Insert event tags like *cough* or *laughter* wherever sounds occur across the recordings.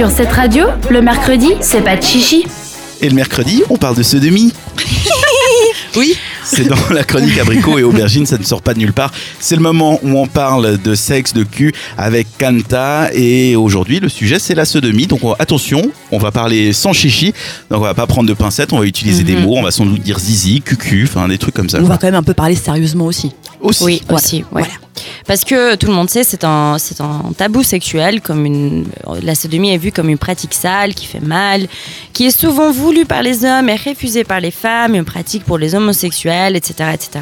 Sur cette radio, le mercredi, c'est pas de chichi. Et le mercredi, on parle de ce demi. *laughs* Oui. C'est dans la chronique abricot et aubergine, ça ne sort pas de nulle part. C'est le moment où on parle de sexe, de cul avec Kanta. Et aujourd'hui, le sujet, c'est la sodomie. Donc on- attention, on va parler sans chichi. Donc on va pas prendre de pincettes, on va utiliser des mots. On va sans doute dire zizi, cucu, enfin des trucs comme ça. On va quand même un peu parler sérieusement aussi. Aussi. Oui, Voilà. aussi. ouais. Voilà. Parce que tout le monde sait, c'est un, c'est un tabou sexuel. Comme une, la sodomie est vue comme une pratique sale, qui fait mal, qui est souvent voulue par les hommes et refusée par les femmes, une pratique pour les homosexuels, etc., etc.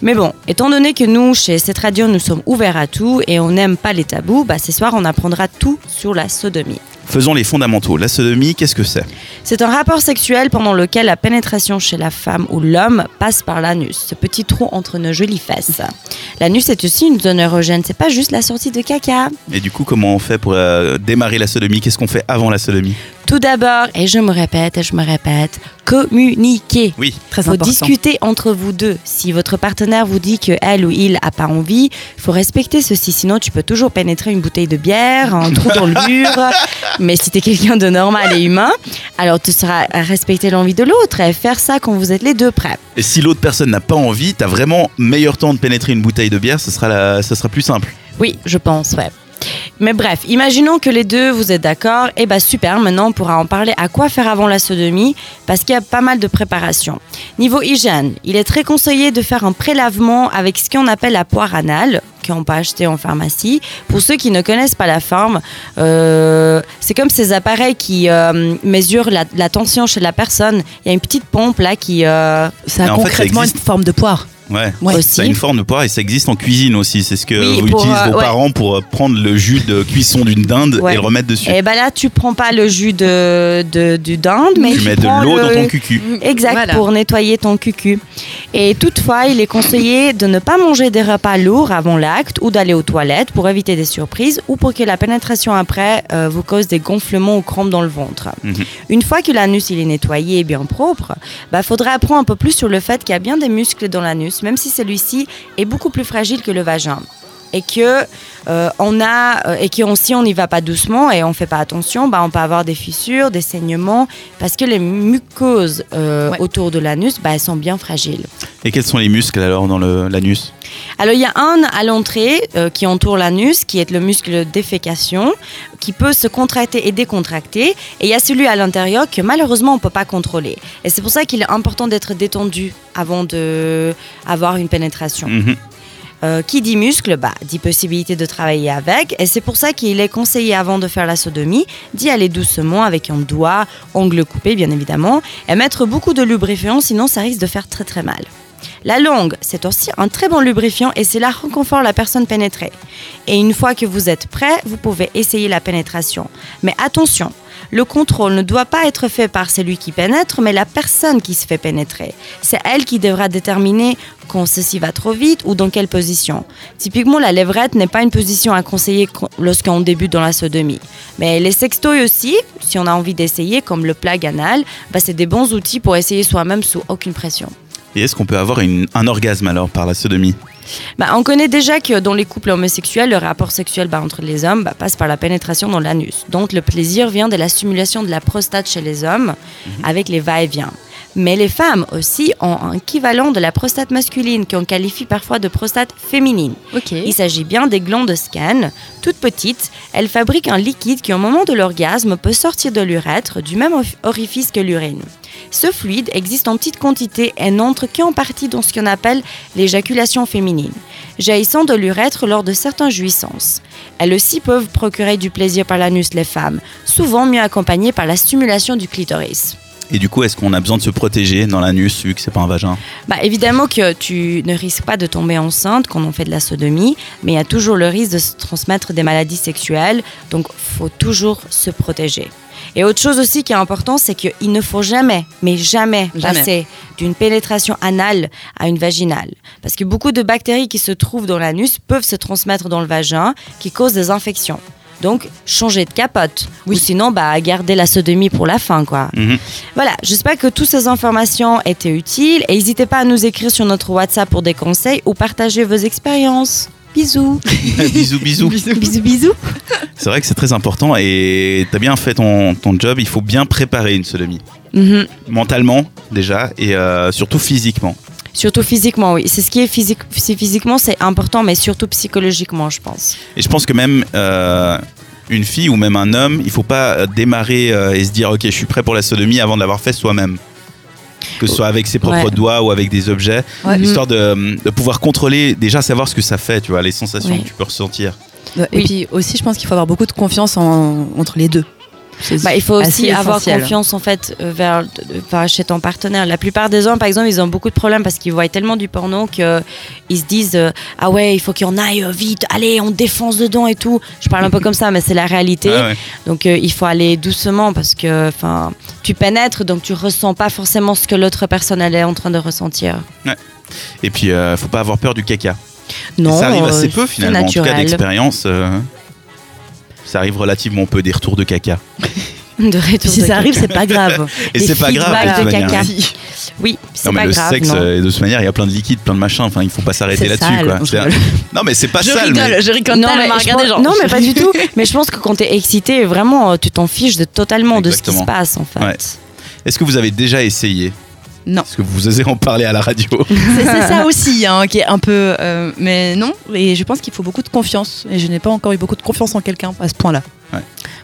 Mais bon, étant donné que nous, chez cette radio, nous sommes ouverts à tout et on n'aime pas les tabous, bah, ce soir, on apprendra tout sur la sodomie. Faisons les fondamentaux. La sodomie, qu'est-ce que c'est? C'est un rapport sexuel pendant lequel la pénétration chez la femme ou l'homme passe par l'anus, ce petit trou entre nos jolies fesses. L'anus est aussi une zone érogène, c'est pas juste la sortie de caca. Et du coup, comment on fait pour euh, démarrer la sodomie? Qu'est-ce qu'on fait avant la sodomie? Tout d'abord, et je me répète et je me répète, communiquer. Oui. Très faut important. discuter entre vous deux. Si votre partenaire vous dit que elle ou il a pas envie, il faut respecter ceci. Sinon, tu peux toujours pénétrer une bouteille de bière, un trou dans le *laughs* mur. Mais si tu es quelqu'un de normal et humain, alors tu seras à respecter l'envie de l'autre et faire ça quand vous êtes les deux prêts. Et si l'autre personne n'a pas envie, t'as vraiment meilleur temps de pénétrer une bouteille de bière, ce sera, la, ce sera plus simple. Oui, je pense, ouais. Mais bref, imaginons que les deux, vous êtes d'accord. Et bah super, maintenant on pourra en parler à quoi faire avant la sodomie, parce qu'il y a pas mal de préparation. Niveau hygiène, il est très conseillé de faire un prélavement avec ce qu'on appelle la poire anale, qu'on peut acheter en pharmacie. Pour ceux qui ne connaissent pas la forme, euh, c'est comme ces appareils qui euh, mesurent la, la tension chez la personne. Il y a une petite pompe là qui... euh, Ça Mais a en fait, ça concrètement existe. une forme de poire. Ouais. Ouais. Aussi. Ça a une forme de poire et ça existe en cuisine aussi. C'est ce que Oui, vous pour, utilisent euh, vos ouais. parents pour euh, prendre le jus de cuisson d'une dinde Ouais. et le remettre dessus. Et bah là, tu prends pas le jus de, de- du dinde, mais tu mets de l'eau le- dans ton cucu. Exact, Voilà. pour nettoyer ton cucu. Et toutefois, il est conseillé de ne pas manger des repas lourds avant l'acte ou d'aller aux toilettes pour éviter des surprises ou pour que la pénétration après euh, vous cause des gonflements ou crampes dans le ventre. Mhm. Une fois que l'anus il est nettoyé et bien propre, bah faudra apprendre un peu plus sur le fait qu'il y a bien des muscles dans l'anus, même si celui-ci est beaucoup plus fragile que le vagin. Et que euh, on a euh, et que on- si on n'y va pas doucement et on fait pas attention, bah on peut avoir des fissures, des saignements parce que les muqueuses euh, Ouais. autour de l'anus, bah elles sont bien fragiles. Et quels sont les muscles alors dans l'anus? Alors il y a un à l'entrée euh, qui entoure l'anus, qui est le muscle défécation, qui peut se contracter et décontracter. Et il y a celui à l'intérieur que malheureusement on ne peut pas contrôler. Et c'est pour ça qu'il est important d'être détendu avant de avoir une pénétration. Mhm. Euh, qui dit muscle, bah, dit possibilité de travailler avec. Et c'est pour ça qu'il est conseillé avant de faire la sodomie d'y aller doucement avec un doigt, ongle coupé bien évidemment, et mettre beaucoup de lubrifiant, sinon ça risque de faire très très mal. La langue, c'est aussi un très bon lubrifiant et c'est là réconfort la personne pénétrée. Et une fois que vous êtes prêt, vous pouvez essayer la pénétration. Mais attention, le contrôle ne doit pas être fait par celui qui pénètre, mais la personne qui se fait pénétrer. C'est elle qui devra déterminer quand ceci va trop vite ou dans quelle position. Typiquement, la lèvrette n'est pas une position à conseiller co- lorsqu'on débute dans la sodomie. Mais les sextoys aussi, si on a envie d'essayer, comme le plug anal, bah, c'est des bons outils pour essayer soi-même sous aucune pression. Et est-ce qu'on peut avoir une- un orgasme alors par la sodomie? Bah, on connaît déjà que dans les couples homosexuels, le rapport sexuel bah, entre les hommes bah, passe par la pénétration dans l'anus. Donc le plaisir vient de la stimulation de la prostate chez les hommes avec les va-et-vient. Mais les femmes aussi ont un équivalent de la prostate masculine qu'on qualifie parfois de prostate féminine. Ok. Il s'agit bien des glandes de scan. Toutes petites, elles fabriquent un liquide qui, au moment de l'orgasme, peut sortir de l'urètre du même orif- orifice que l'urine. Ce fluide existe en petite quantité et n'entre qu'en partie dans ce qu'on appelle l'éjaculation féminine, jaillissant de l'urètre lors de certaines jouissances. Elles aussi peuvent procurer du plaisir par l'anus les femmes, souvent mieux accompagnées par la stimulation du clitoris. Et du coup, est-ce qu'on a besoin de se protéger dans l'anus vu que c'est pas un vagin Bah, évidemment que tu ne risques pas de tomber enceinte quand on fait de la sodomie, mais il y a toujours le risque de se transmettre des maladies sexuelles, donc faut toujours se protéger. Et autre chose aussi qui est important, c'est qu'il ne faut jamais, mais jamais, Jamais. passer d'une pénétration anale à une vaginale. Parce que beaucoup de bactéries qui se trouvent dans l'anus peuvent se transmettre dans le vagin, qui causent des infections. Donc, changer de capote. Ou sinon, bah, garder la sodomie pour la fin, quoi. Mhm. Voilà, j'espère que toutes ces informations étaient utiles et n'hésitez pas à nous écrire sur notre WhatsApp pour des conseils ou partager vos expériences. Bisous. *laughs* bisous, bisous. bisous, bisous. C'est vrai que c'est très important et t'as bien fait ton, ton job. Il faut bien préparer une sodomie. Mhm. Mentalement, déjà, et euh, surtout physiquement. Surtout physiquement, oui. C'est ce qui est physique. Physiquement, c'est important, mais surtout psychologiquement, je pense. Et je pense que même euh, une fille ou même un homme, il faut pas euh, démarrer euh, et se dire ok, je suis prêt pour la sodomie avant de l'avoir fait soi-même. Que ce soit avec ses propres Ouais. doigts ou avec des objets, Ouais. histoire de, de pouvoir contrôler, déjà savoir ce que ça fait, tu vois, les sensations Oui. que tu peux ressentir. Et Oui. puis aussi, je pense qu'il faut avoir beaucoup de confiance en- entre les deux. Bah, il faut aussi avoir essentiel. confiance en fait euh, vers, vers- chez ton partenaire. La plupart des hommes, par exemple, ils ont beaucoup de problèmes parce qu'ils voient tellement du porno que ils se disent euh, ah ouais, il faut en aille euh, vite, allez, on défonce dedans et tout. Je parle un peu *laughs* comme ça, mais c'est la réalité. Ah ouais. Donc euh, il faut aller doucement parce que enfin tu pénètres donc tu ressens pas forcément ce que l'autre personne elle est en train de ressentir. Et puis, euh, faut pas avoir peur du caca. Non, Et ça arrive assez euh, peu finalement, en tout cas d'expérience. euh, ça arrive relativement peu des retours de caca. De retour Puis si de ça arrive, c'est pas grave. *laughs* Et c'est pas grave de toute de manière. caca. *laughs* Oui, c'est Non mais pas le grave. sexe, non. euh, de toute manière, il y a plein de liquides, plein de machins. Enfin, il faut pas s'arrêter C'est là-dessus, sale. quoi. *laughs* Non, un- mais c'est pas je sale. mais- rigole, je rigole non, mais je Regardez, pense- genre. non, mais pas du tout. Mais je pense que quand t'es excité, vraiment, euh, tu t'en fiches de, totalement de ce qui se passe, en fait. Ouais. Est-ce que vous avez déjà essayé Non. Est-ce que vous osez en parler à la radio *laughs* C'est ça *laughs* aussi, hein, qui est un peu. euh, mais non, et je pense qu'il faut beaucoup de confiance. Et je n'ai pas encore eu beaucoup de confiance en quelqu'un à ce point-là.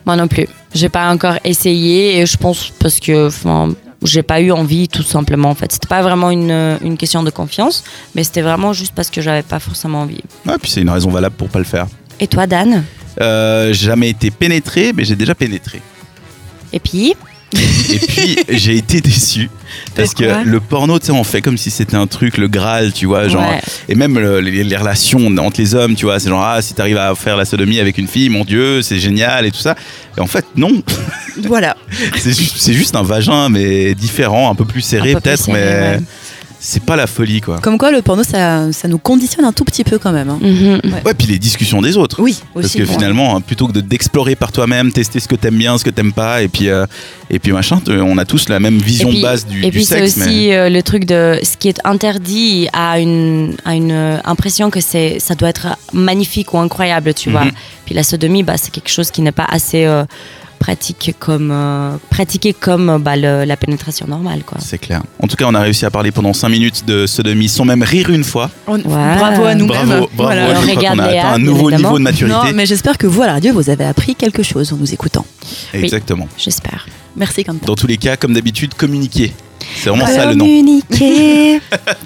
Moi non plus. J'ai pas encore essayé et je pense parce que, j'ai pas eu envie, tout simplement, en fait. C'était pas vraiment une, euh, une question de confiance, mais c'était vraiment juste parce que j'avais pas forcément envie. Ouais, puis c'est une raison valable pour pas le faire. Et toi, Dan? Euh, j'ai jamais été pénétré, mais j'ai déjà pénétré. Et puis? Et puis j'ai été déçu parce que le porno, tu sais, on fait comme si c'était un truc, le Graal, tu vois, genre. Ouais. Et même le- les, les relations entre les hommes, tu vois, c'est genre ah si t'arrives à faire la sodomie avec une fille, mon Dieu, c'est génial et tout ça. Et en fait non, Voilà. *laughs* c'est juste, un vagin mais différent, un peu plus serré peut-être, serré, mais ouais. C'est pas la folie quoi. Comme quoi, le porno, ça, ça nous conditionne un tout petit peu quand même. hein. Mhm. Ouais, puis les discussions des autres. Oui, Parce aussi. que ouais. finalement, hein, plutôt que de- d'explorer par toi-même, tester ce que t'aimes bien, ce que t'aimes pas, et puis euh, et puis machin, t- on a tous la même vision puis- de base du, Et du puis c'est mais- aussi euh, le truc de ce qui est interdit a une, a une euh, impression que c'est ça doit être magnifique ou incroyable, tu vois. Mhm. Puis la sodomie, bah, c'est quelque chose qui n'est pas assez euh, pratique comme euh, comme euh, bah, le- la pénétration normale, quoi. C'est clair. En tout cas, on a réussi à parler pendant 5 minutes de sodomie sans même rire une fois. On- Ouais. Bravo à nous-mêmes. Bravo, bravo. Voilà. Je On crois a atteint un nouveau évidemment. niveau de maturité. Non, mais j'espère que vous, à la radio, vous avez appris quelque chose en nous écoutant. Exactement. J'espère. Merci, Quentin. Dans tous les cas, comme d'habitude, communiquer. C'est vraiment ça le nom. Communiquer.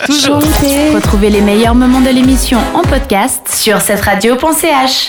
*laughs* Retrouvez les meilleurs moments de l'émission en podcast sur cette radio.ch.